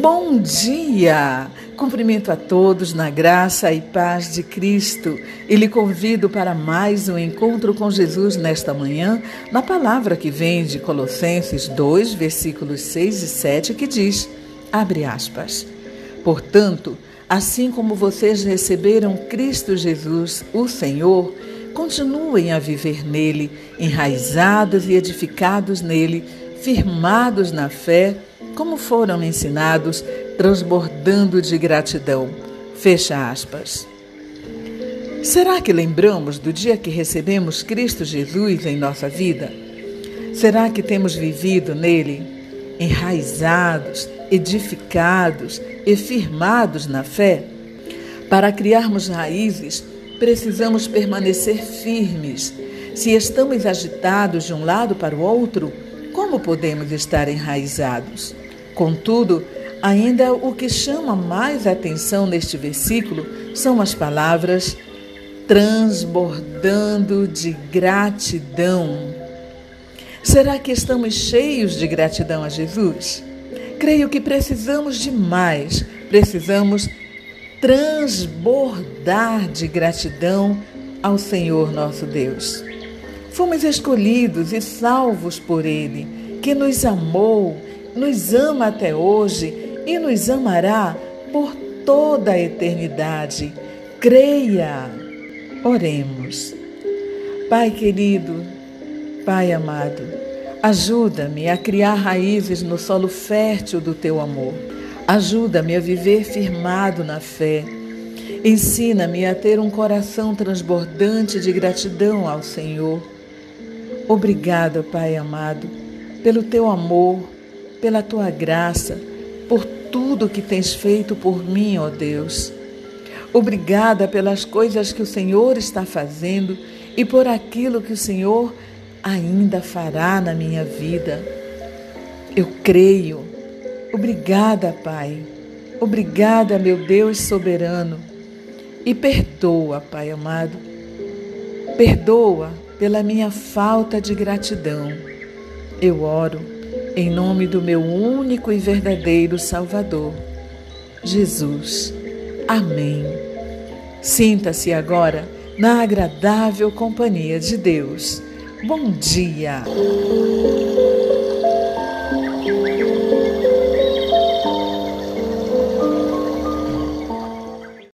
Bom dia! Cumprimento a todos na graça e paz de Cristo e lhe convido para mais um encontro com Jesus nesta manhã, na palavra que vem de Colossenses 2, versículos 6 e 7, que diz: abre aspas. Portanto, assim como vocês receberam Cristo Jesus, o Senhor, continuem a viver nele, enraizados e edificados nele, firmados na fé, como foram ensinados, transbordando de gratidão. Fecha aspas. Será que lembramos do dia que recebemos Cristo Jesus em nossa vida? Será que temos vivido nele, enraizados, edificados e firmados na fé? Para criarmos raízes, precisamos permanecer firmes. Se estamos agitados de um lado para o outro, como podemos estar enraizados? Contudo, ainda o que chama mais atenção neste versículo são as palavras transbordando de gratidão. Será que estamos cheios de gratidão a Jesus? Creio que precisamos de mais, precisamos transbordar de gratidão ao Senhor nosso Deus. Fomos escolhidos e salvos por Ele, que nos amou, nos ama até hoje e nos amará por toda a eternidade. Creia. Oremos. Pai querido, Pai amado, ajuda-me a criar raízes no solo fértil do teu amor. Ajuda-me a viver firmado na fé. Ensina-me a ter um coração transbordante de gratidão ao Senhor. Obrigada, Pai amado, pelo teu amor, pela tua graça, por tudo que tens feito por mim, ó Deus. Obrigada pelas coisas que o Senhor está fazendo e por aquilo que o Senhor ainda fará na minha vida. Eu creio Obrigada, Pai. Obrigada, meu Deus soberano. E perdoa, Pai amado. Perdoa pela minha falta de gratidão. Eu oro em nome do meu único e verdadeiro Salvador, Jesus. Amém. Sinta-se agora na agradável companhia de Deus. Bom dia.